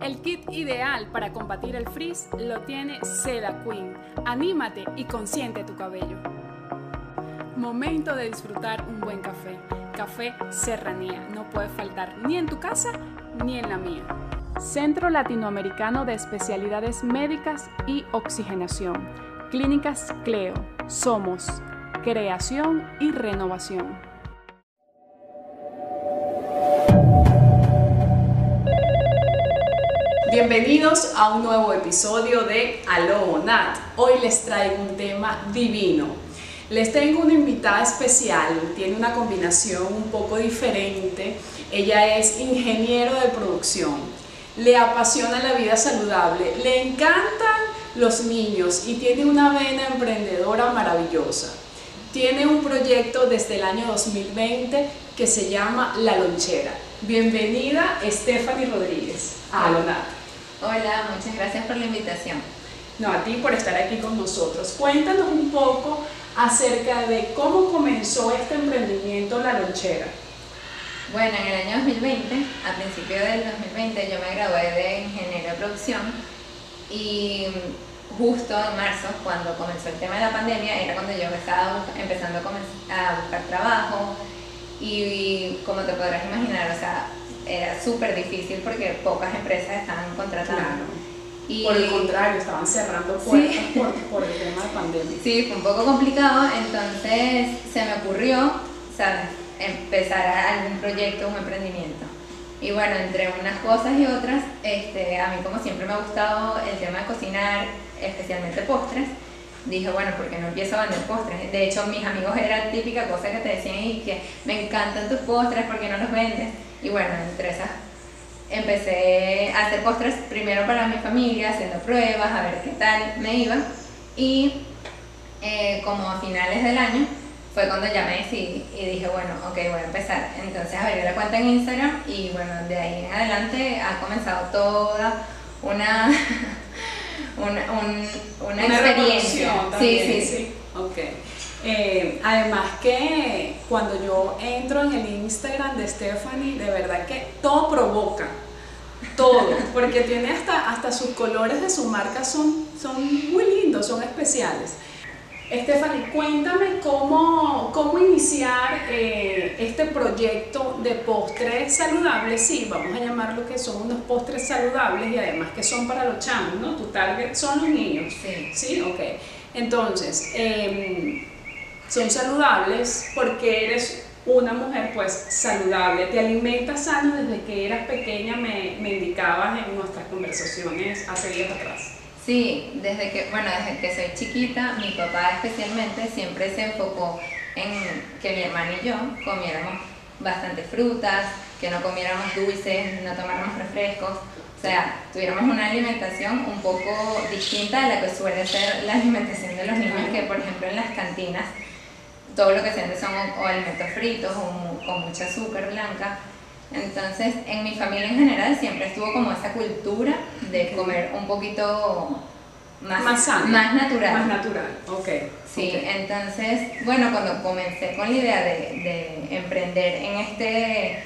El kit ideal para combatir el frizz lo tiene Seda Queen. Anímate y consiente tu cabello. Momento de disfrutar un buen café. Café Serranía. No puede faltar ni en tu casa ni en la mía. Centro Latinoamericano de Especialidades Médicas y Oxigenación. Clínicas Cleo. Somos creación y renovación. Bienvenidos a un nuevo episodio de Aló Nat. Hoy les traigo un tema divino. Les tengo una invitada especial, tiene una combinación un poco diferente. Ella es ingeniero de producción, le apasiona la vida saludable, le encantan los niños y tiene una vena emprendedora maravillosa. Tiene un proyecto desde el año 2020 que se llama La Lonchera. Bienvenida Stephanie Rodríguez a Alonat. Hola, muchas gracias por la invitación. No, a ti por estar aquí con nosotros. Cuéntanos un poco acerca de cómo comenzó este emprendimiento La Lonchera. Bueno, en el año 2020, a principio del 2020, yo me gradué de Ingeniería de Producción y justo en marzo, cuando comenzó el tema de la pandemia, era cuando yo estaba empezando a buscar trabajo y como te podrás imaginar, o sea, era súper difícil porque pocas empresas estaban contratando. Y, por el contrario, estaban cerrando puertas por, el tema de pandemia. Sí, fue un poco complicado, entonces se me ocurrió, ¿sabes? Empezar algún proyecto, un emprendimiento. Y bueno, entre unas cosas y otras, este, a mí como siempre me ha gustado el tema de cocinar, especialmente postres, dije, bueno, ¿por qué no empiezo a vender postres? De hecho, mis amigos era típica cosa que te decían y que me encantan tus postres, ¿por qué no los vendes? Y bueno, entre esas empecé a hacer postres primero para mi familia, haciendo pruebas, a ver qué tal me iba. Y eh, como a finales del año fue cuando ya me decidí y dije, bueno, ok, voy a empezar. Entonces abrí la cuenta en Instagram y bueno, de ahí en adelante ha comenzado toda una, una, una, experiencia. Sí, sí, sí. Okay. Eh, además que cuando yo entro en el Instagram de Stephanie, de verdad que todo provoca, todo, porque tiene hasta, hasta sus colores de su marca son, son muy lindos, son especiales. Stephanie, cuéntame cómo, cómo iniciar eh, este proyecto de postres saludables. Sí, vamos a llamarlo que son unos postres saludables y además que son para los chamos, ¿no? Tu target son los niños. Sí. Sí, ok. Entonces, eh, son saludables porque eres una mujer pues saludable, te alimentas sano desde que eras pequeña, me, me indicabas en nuestras conversaciones hace días atrás. Sí, desde que, bueno, desde que soy chiquita, mi papá especialmente siempre se enfocó en que mi hermana y yo comiéramos bastante frutas, que no comiéramos dulces, no tomáramos refrescos, o sea, tuviéramos una alimentación un poco distinta a la que suele ser la alimentación de los niños, que por ejemplo en las cantinas todo lo que se son o, alimentos fritos o con mucha azúcar blanca. Entonces, en mi familia en general siempre estuvo como esa cultura de comer un poquito más, más, más natural. Más natural, ok. Sí, entonces, bueno, cuando comencé con la idea de, de emprender en este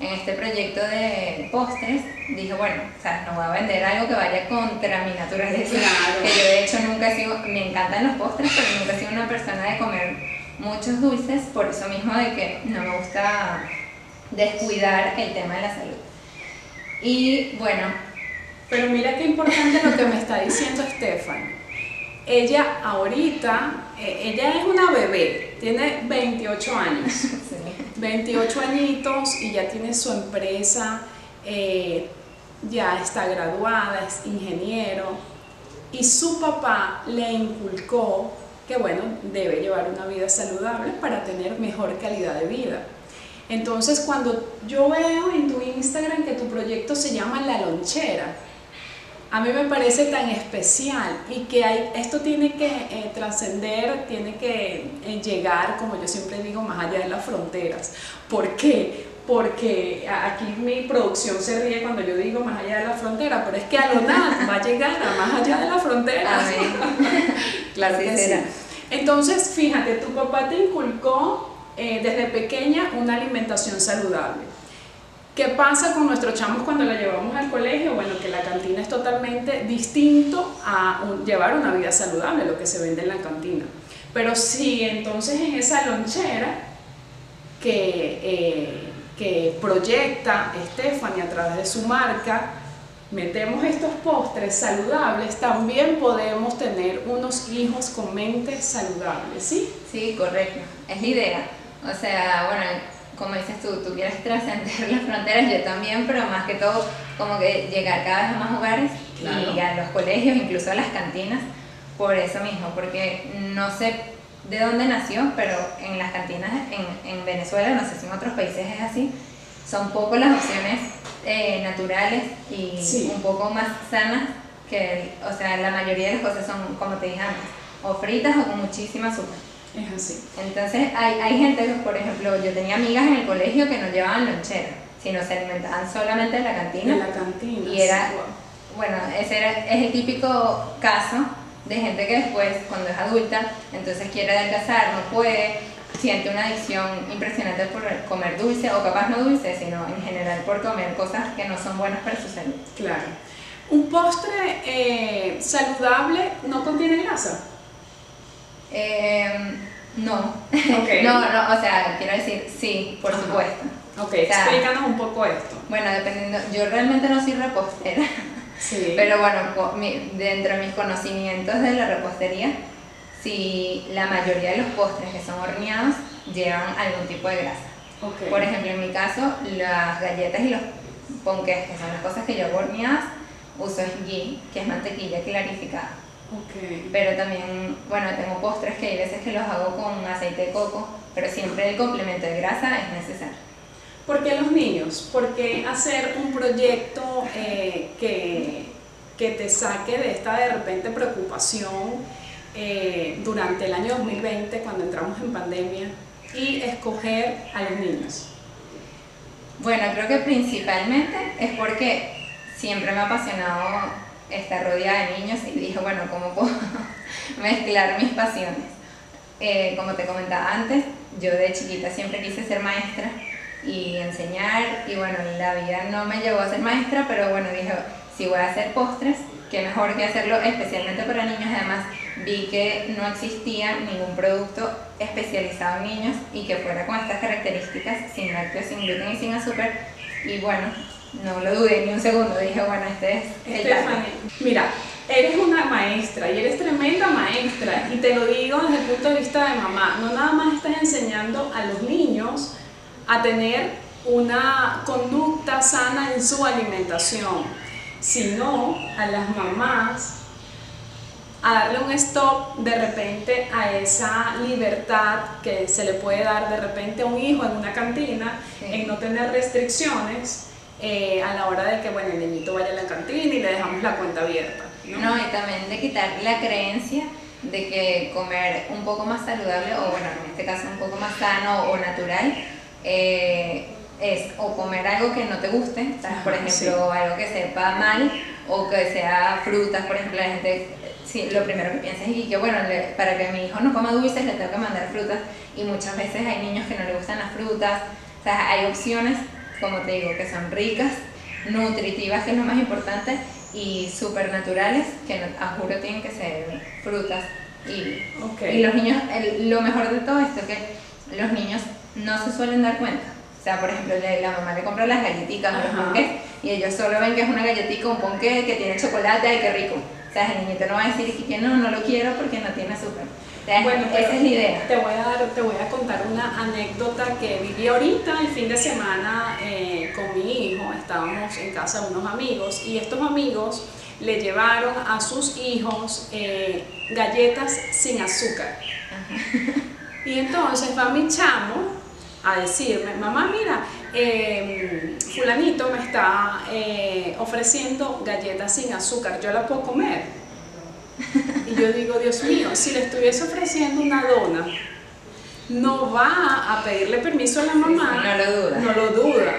en este proyecto de postres, dije, bueno, o sea, no voy a vender algo que vaya contra mi naturaleza. Que yo de hecho nunca he sido, me encantan los postres, pero nunca he sido una persona de comer muchos dulces, por eso mismo de que no me gusta descuidar el tema de la salud. Y bueno. Pero mira qué importante lo que me está diciendo Estefan. Ella ahorita, eh, ella es una bebé, tiene 28 años. 28 añitos y ya tiene su empresa, eh, ya está graduada, es ingeniero. Y su papá le inculcó que bueno, debe llevar una vida saludable para tener mejor calidad de vida. Entonces, cuando yo veo en tu Instagram que tu proyecto se llama La Lonchera, a mí me parece tan especial y que hay, esto tiene que eh, trascender, tiene que eh, llegar, como yo siempre digo, más allá de las fronteras. ¿Por qué? porque aquí mi producción se ríe cuando yo digo más allá de la frontera, pero es que a lo nada va a llegar a más allá de la frontera. claro que sí. Entonces, fíjate, tu papá te inculcó eh, desde pequeña una alimentación saludable. ¿Qué pasa con nuestros chamos cuando la llevamos al colegio? Bueno, que la totalmente distinto a llevar una vida saludable, lo que se vende en la cantina. Pero si entonces en esa lonchera que, eh, que proyecta Stephanie a través de su marca, metemos estos postres saludables, también podemos tener unos hijos con mente saludable, ¿sí? Sí, correcto. Es la idea. O sea, bueno, como dices tú, tú quieres trascender las fronteras, yo también, pero más que todo como que llegar cada vez a más hogares y a los colegios, incluso a las cantinas, por eso mismo, porque no sé de dónde nació, pero en las cantinas en, en Venezuela, no sé si en otros países es así, son poco las opciones eh, naturales y un poco más sanas que, o sea, la mayoría de las cosas son, como te dije antes, o fritas o con muchísima azúcar. Es así. Entonces, hay, hay gente que, por ejemplo, yo tenía amigas en el colegio que no llevaban lonchera, sino se alimentaban solamente en la cantina. En la cantina. Y era, bueno, ese era, es el típico caso de gente que después, cuando es adulta, entonces quiere adelgazar, no puede, siente una adicción impresionante por comer dulce, o capaz no dulce, sino en general por comer cosas que no son buenas para su salud. Claro. ¿Un postre eh, saludable no contiene grasa? Eh, no. no, no, o sea, quiero decir, sí, por supuesto. Ok, explícanos un poco esto. Bueno, dependiendo, yo realmente no soy repostera, sí. pero bueno, dentro de mis conocimientos de la repostería, si la mayoría de los postres que son horneados llevan algún tipo de grasa. Okay. Por ejemplo, en mi caso, las galletas y los ponques, que son las cosas que yo hago horneadas, uso ghee, que es mantequilla clarificada. Okay. Pero también, bueno, tengo postres que hay veces que los hago con aceite de coco, pero siempre el complemento de grasa es necesario. ¿Por qué los niños? ¿Por qué hacer un proyecto eh, que, que, te saque de esta de repente preocupación eh, durante el año 2020 cuando entramos en pandemia y escoger a los niños? Bueno, creo que principalmente es porque siempre me ha apasionado estar rodeada de niños y dije, bueno, ¿cómo puedo mezclar mis pasiones? Eh, como te comentaba antes, yo de chiquita siempre quise ser maestra y enseñar y bueno, la vida no me llevó a ser maestra, pero bueno, dije, si voy a hacer postres, qué mejor que hacerlo especialmente para niños. Además, vi que no existía ningún producto especializado en niños y que fuera con estas características, sin lácteos, sin gluten y sin azúcar. Y bueno, no lo dudé ni un segundo, dije, bueno, este es el Mira, eres una maestra y eres tremenda maestra. Y te lo digo desde el punto de vista de mamá, no nada más estás enseñando a los niños a tener una conducta sana en su alimentación, sino a las mamás a darle un stop de repente a esa libertad que se le puede dar de repente a un hijo en una cantina, en no tener restricciones eh, a la hora de que bueno, el niñito vaya a la cantina y le dejamos la cuenta abierta. ¿no? y también de quitar la creencia de que comer un poco más saludable, o bueno, en este caso un poco más sano o natural, eh, es o comer algo que no te guste, por ejemplo, algo que sepa mal, o que sea frutas, por ejemplo, la gente sí, lo primero que piensa es que bueno, para que mi hijo no coma dulces le tengo que mandar frutas y muchas veces hay niños que no le gustan las frutas, o sea, hay opciones como te digo, que son ricas, nutritivas, que es lo más importante, y súper naturales, que a juro tienen que ser frutas. Y, y los niños, lo mejor de todo esto es que los niños no se suelen dar cuenta. O sea, por ejemplo, la mamá le compra las galletitas los ponques y ellos solo ven que es una galletita, un ponque que tiene chocolate, ay, qué rico. Sea, el niñito no va a decir que no, no lo quiero porque no tiene azúcar. Bueno, esa es la idea. Te voy, a dar, te voy a contar una anécdota que viví ahorita el fin de semana eh, con mi hijo. Estábamos en casa de unos amigos y estos amigos le llevaron a sus hijos eh, galletas sin azúcar. Y entonces va mi chamo a decirme, mamá, mira, em, fulanito me está eh, ofreciendo galletas sin azúcar, ¿yo la puedo comer? Y yo digo, Dios mío, si le estuviese ofreciendo una dona, no va a pedirle permiso a la mamá. no lo duda. No lo duda.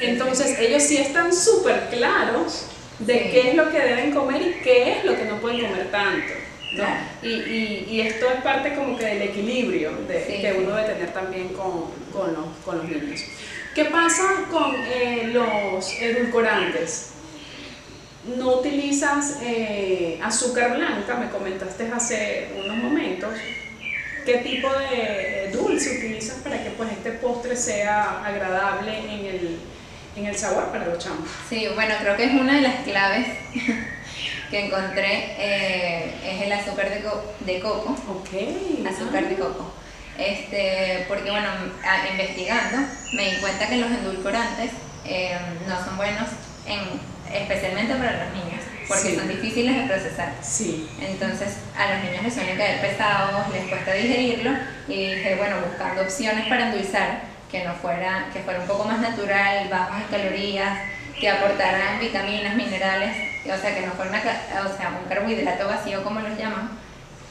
Entonces ellos sí están súper claros de qué es lo que deben comer y qué es lo que no pueden comer tanto. Y, y, esto es parte como que del equilibrio de, que uno debe tener también con, con, los, con los niños. ¿Qué pasa con eh, los edulcorantes? no utilizas eh, azúcar blanca, me comentaste hace unos momentos. ¿Qué tipo de dulce utilizas para que pues, este postre sea agradable en el, en el sabor para los chamos? Sí, bueno, creo que es una de las claves que encontré, eh, es el azúcar de, de coco. Ok. Azúcar de coco. Este, porque bueno, investigando me di cuenta que los endulcorantes eh, no son buenos en especialmente para los niños, porque son difíciles de procesar. Sí. Entonces a los niños les suelen caer pesados, les cuesta digerirlo y dije, bueno, buscando opciones para endulzar que no fuera, que fuera un poco más natural, bajos en calorías, que aportaran vitaminas, minerales, o sea, que no fuera o sea, un carbohidrato vacío como los llaman.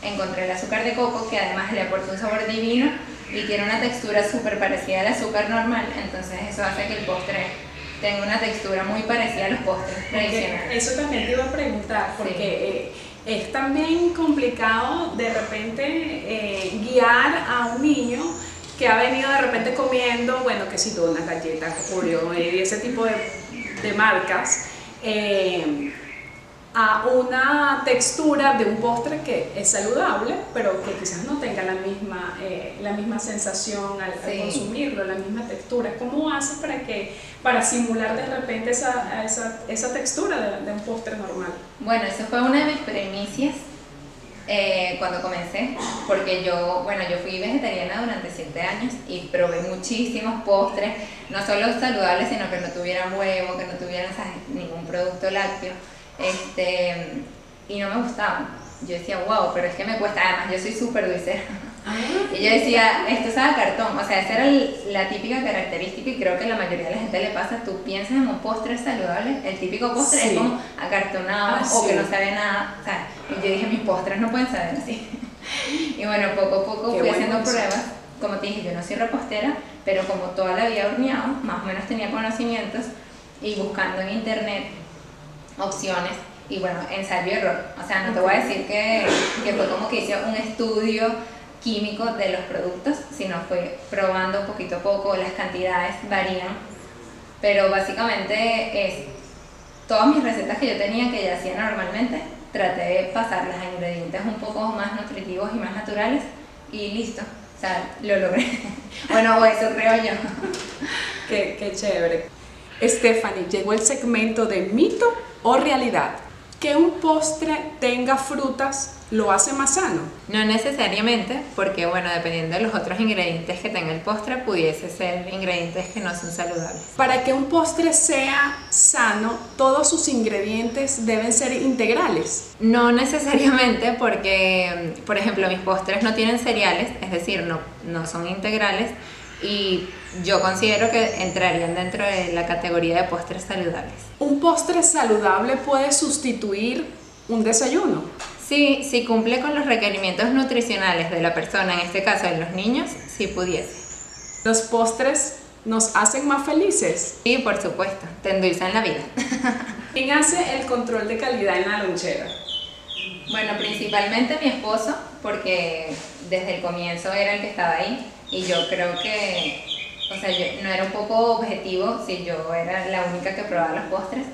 Encontré el azúcar de coco que además le aporta un sabor divino y tiene una textura súper parecida al azúcar normal, entonces eso hace que el postre tengo una textura muy parecida a los postres tradicionales. Eso también te iba a preguntar, porque eh, es también complicado de repente eh, guiar a un niño que ha venido de repente comiendo, bueno, que si unas galletas, Oreo y ese tipo de, de marcas. Eh, a una textura de un postre que es saludable, pero que quizás no tenga la misma, eh, la misma sensación al, consumirlo, la misma textura. ¿Cómo haces para, que, para simular de repente esa, esa, esa textura de, un postre normal? Bueno, eso fue una de mis primicias eh, cuando comencé, porque yo, bueno, yo fui vegetariana durante 7 años y probé muchísimos postres, no solo saludables, sino que no tuvieran huevo, que no tuvieran ningún producto lácteo este, y no me gustaba. Yo decía, wow, pero es que me cuesta, además yo soy súper dulcera. Ah. Y yo decía, esto es a cartón, o sea, esa era la típica característica y creo que a la mayoría de la gente le pasa, tú piensas en un postre saludable, el típico postre es como acartonado ah, o que no sabe nada, o sea, y yo dije, mis postres no pueden saber así. Y bueno, poco a poco fui haciendo pruebas, como te dije, yo no soy repostera, pero como toda la vida horneado, más o menos tenía conocimientos y buscando en internet opciones y bueno, ensayo y error. O sea, no te voy a decir que, que fue como que hice un estudio químico de los productos, sino fue probando poquito a poco, las cantidades varían, pero básicamente es todas mis recetas que yo tenía, que ya hacía normalmente, traté de pasarlas a ingredientes un poco más nutritivos y más naturales y listo. O sea, lo logré. bueno, eso creo yo. qué, qué chévere. Stephanie, llegó el segmento de mito o realidad. Que un postre tenga frutas lo hace más sano. No necesariamente, porque bueno, dependiendo de los otros ingredientes que tenga el postre, pudiese ser ingredientes que no son saludables. Para que un postre sea sano, todos sus ingredientes deben ser integrales. No necesariamente, porque, por ejemplo, mis postres no tienen cereales, es decir, no, no son integrales y yo considero que entrarían dentro de la categoría de postres saludables. ¿Un postre saludable puede sustituir un desayuno? Sí, si cumple con los requerimientos nutricionales de la persona, en este caso de los niños, sí pudiese. ¿Los postres nos hacen más felices? Sí, por supuesto, te endulzan la vida. ¿Quién hace el control de calidad en la lonchera? Bueno, principalmente mi esposo, porque desde el comienzo era el que estaba ahí y yo creo que, o sea, yo no era un poco objetivo si yo era la única que probaba los postres.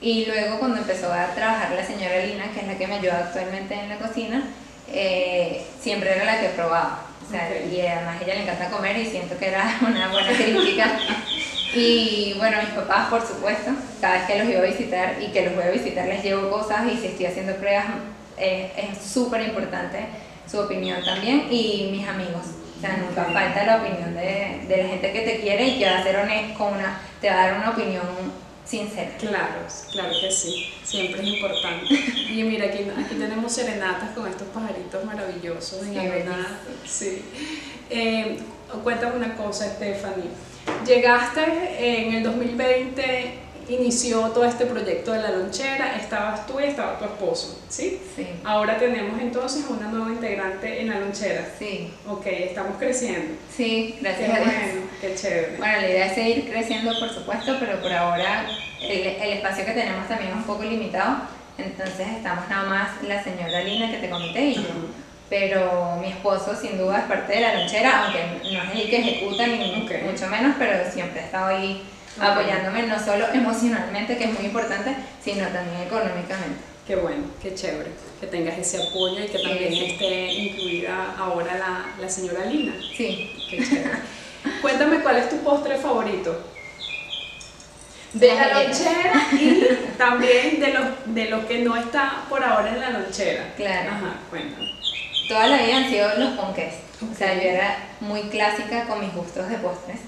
Y luego cuando empezó a trabajar la señora Lina, que es la que me ayuda actualmente en la cocina, eh, siempre era la que probaba. O sea, y además a ella le encanta comer y siento que era una buena crítica. Y bueno, mis papás, por supuesto, cada vez que los iba a visitar y que los voy a visitar les llevo cosas y si estoy haciendo pruebas eh, es súper importante su opinión también y mis amigos. O sea, nunca falta la opinión de, de la gente que te quiere y que va a ser honesto con una, te va a dar una opinión sincera. Claro, claro que sí, siempre es importante. Y mira, aquí, aquí tenemos serenatas con estos pajaritos maravillosos en sí, Eh, cuéntame una cosa, Stephanie. Llegaste en el 2020 inició todo este proyecto de la lonchera, estabas tú y estaba tu esposo, ¿sí? Sí. Ahora tenemos entonces una nueva integrante en la lonchera. Sí. Ok, estamos creciendo. Sí, gracias qué a Dios. Bueno, qué chévere. Bueno, la idea es seguir creciendo, por supuesto, pero por ahora el, el espacio que tenemos también es un poco limitado, entonces estamos nada más la señora Lina que te comenté y yo. Pero mi esposo sin duda es parte de la lonchera, aunque no es el que ejecuta ni mucho menos, pero siempre ha estado ahí apoyándome no solo emocionalmente, que es muy importante, sino también económicamente. Qué bueno, qué chévere que tengas ese apoyo y que también esté incluida ahora la, la señora Lina. Sí. Qué chévere. Cuéntame cuál es tu postre favorito. De la lonchera y también de lo, de lo que no está por ahora en la lonchera. Claro. Ajá, cuéntame. Toda la vida han sido los ponques. O sea, yo era muy clásica con mis gustos de postres.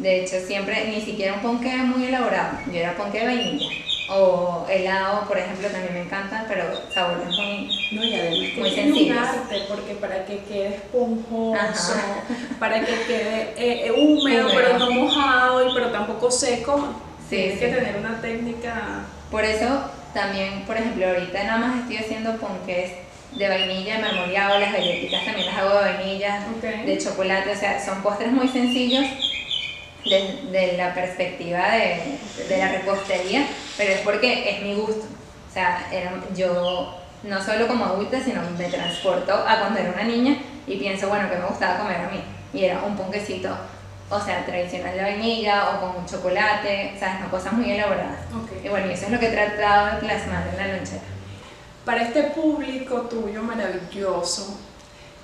De hecho, siempre, ni siquiera un ponque muy elaborado. Yo era ponque de vainilla. O helado, por ejemplo, también me encanta, pero sabores muy... No, y además que Muy sencillos. arte, porque para que quede esponjoso, Ajá. para que quede eh, eh, húmedo, pero no mojado, y pero tampoco seco, Sí, tienes sí. que tener una técnica... Por eso también, por ejemplo, ahorita nada más estoy haciendo ponques de vainilla, marmoleado, las galletitas también las hago de vainilla, Ok. de chocolate, o sea, son postres muy sencillos desde la perspectiva de, de la repostería, pero es porque es mi gusto. O sea, era- yo no solo como adulta, sino me transporto a cuando era una niña y pienso, bueno, que me gustaba comer a mí. Y era un ponquecito, o sea, tradicional de vainilla o con un chocolate, ¿sabes? No cosas muy elaboradas. Ok. Y bueno, y eso es lo que he tratado de plasmar en la lonchera. Para este público tuyo maravilloso,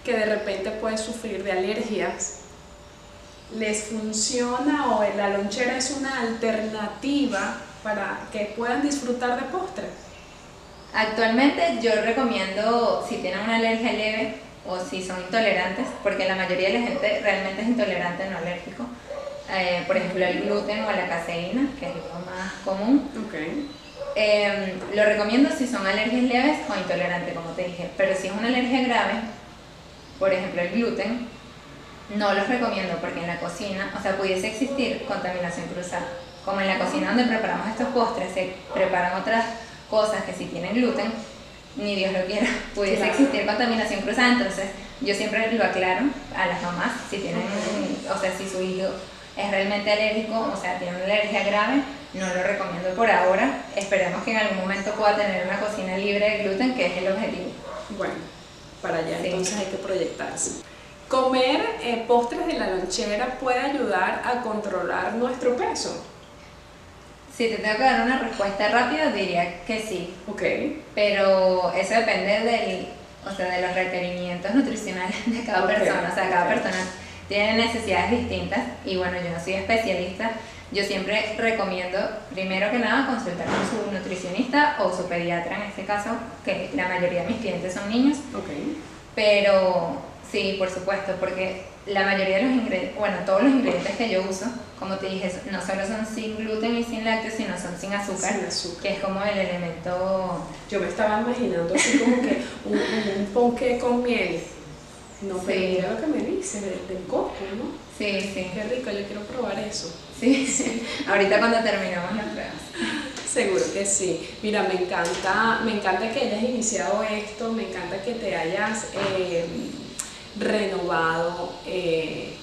que de repente puede sufrir de alergias, ¿les funciona o la lonchera es una alternativa para que puedan disfrutar de postres? Actualmente yo recomiendo si tienen una alergia leve o si son intolerantes, porque la mayoría de la gente realmente es intolerante, no alérgico. Eh, por ejemplo, al gluten o a la caseína, que es lo más común. Ok. Eh, lo recomiendo si son alergias leves o intolerantes, como te dije. Pero si es una alergia grave, por ejemplo el gluten, no los recomiendo porque en la cocina, o sea, pudiese existir contaminación cruzada. Como en la cocina donde preparamos estos postres, se preparan otras cosas que si tienen gluten, ni Dios lo quiera, pudiese Claro. existir contaminación cruzada. Entonces, yo siempre lo aclaro a las mamás, si tienen, o sea, si su hijo es realmente alérgico, o sea, tiene una alergia grave, no lo recomiendo por ahora. Esperemos que en algún momento pueda tener una cocina libre de gluten, que es el objetivo. Bueno, para allá Sí. entonces hay que proyectarse. Comer eh, postres de la lonchera puede ayudar a controlar nuestro peso. Si te tengo que dar una respuesta rápida, diría que sí. Ok. Pero eso depende del, o sea, de los requerimientos nutricionales de cada Ok, persona. O sea, cada persona tiene necesidades distintas y bueno, yo no soy especialista. Yo siempre recomiendo, primero que nada, consultar con su nutricionista o su pediatra en este caso, que la mayoría de mis clientes son niños. Ok. Pero sí, por supuesto, porque la mayoría de los ingredientes, bueno, todos los ingredientes que yo uso, como te dije, no solo son sin gluten y sin lácteos, sino son sin azúcar, Sin azúcar. que es como el elemento... Yo me estaba imaginando así como que un, un, ponqué con miel. No, pero Sí. mira lo que me dice del, del coco, ¿no? Sí, sí, Qué rico, yo quiero probar eso. sí, sí. Ahorita cuando terminamos las pruebas. Seguro que sí. Mira, me encanta, me encanta que hayas iniciado esto, me encanta que te hayas eh, renovado. eh,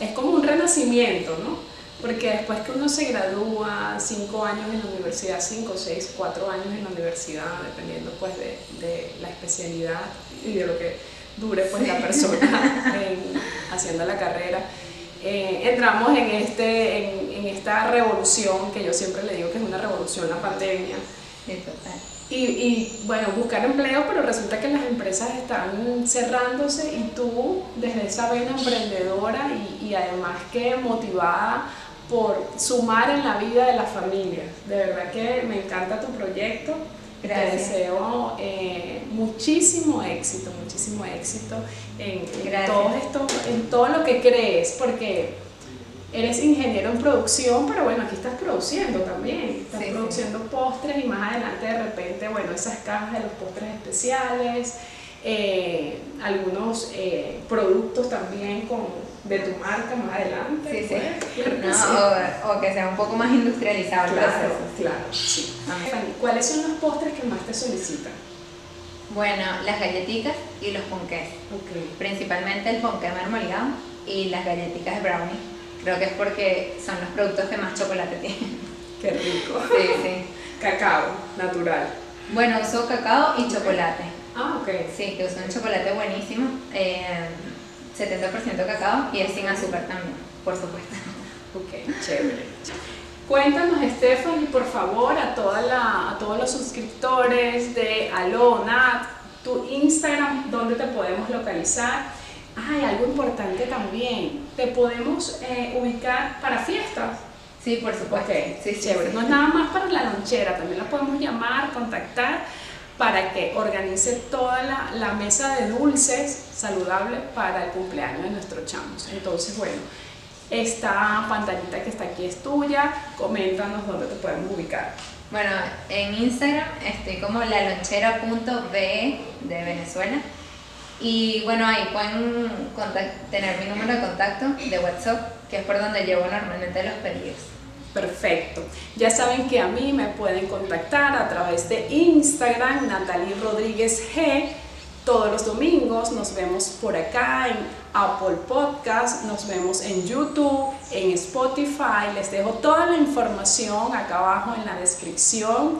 es como un renacimiento, ¿no? Porque después que uno se gradúa, cinco años en la universidad, cinco, seis, cuatro años en la universidad, dependiendo pues de, de la especialidad y de lo que dure pues la persona en- haciendo la carrera, eh, entramos en, este, en, en esta revolución, que yo siempre le digo que es una revolución, la pandemia, Sí, total. Y, y, bueno, buscar empleo, pero resulta que las empresas están cerrándose y tú, desde esa vena emprendedora y, y además que motivada por sumar en la vida de las familias. De verdad que me encanta tu proyecto. Te Gracias. deseo eh, muchísimo éxito, muchísimo éxito en, en Gracias. todo esto, en todo lo que crees, porque eres ingeniero en producción, pero bueno, aquí estás produciendo también. Estás Sí, sí. produciendo postres y más adelante de repente, bueno, esas cajas de los postres especiales, eh, algunos eh, productos también con, de tu marca más adelante. Sí, sí. pues, claro No, o, o que sea un poco más industrializado Claro, claro, sí. Fanny, ¿Cuáles son los postres que más te solicitan? Bueno, las galletitas y los ponqués. Ok. Principalmente el ponqué marmoleado y las galletitas de brownie. Creo que es porque son los productos que más chocolate tienen. Qué rico. Sí, sí. Cacao, natural. Bueno, uso cacao y chocolate. Ah, ok. Sí, que uso un chocolate buenísimo. eh, 70% cacao y es sin azúcar también, por supuesto. Ok, chévere. Cuéntanos, Stephanie, por favor, a, toda la, a todos los suscriptores de Alonat, tu Instagram, ¿dónde te podemos localizar? Hay algo importante también, te podemos eh, ubicar para fiestas. Sí, por supuesto. Ok, sí, chévere. No es nada más para la lonchera, también la podemos llamar, contactar para que organice toda la, la mesa de dulces saludable para el cumpleaños de nuestro chamos. Entonces, bueno, esta pantallita que está aquí es tuya, coméntanos dónde te podemos ubicar. Bueno, en Instagram estoy como lalonchera.be de Venezuela. Y bueno, ahí pueden tener mi número de contacto de WhatsApp, que es por donde llevo normalmente los pedidos. Perfecto. Ya saben que a mí me pueden contactar a través de Instagram, Natalie Rodríguez G. Todos los domingos nos vemos por acá en Apple Podcast, nos vemos en YouTube, en Spotify. Les dejo toda la información acá abajo en la descripción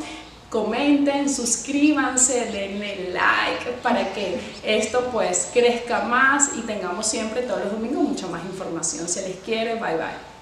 comenten, suscríbanse, denle like para que esto pues crezca más y tengamos siempre todos los domingos mucha más información. Se les quiere, bye bye.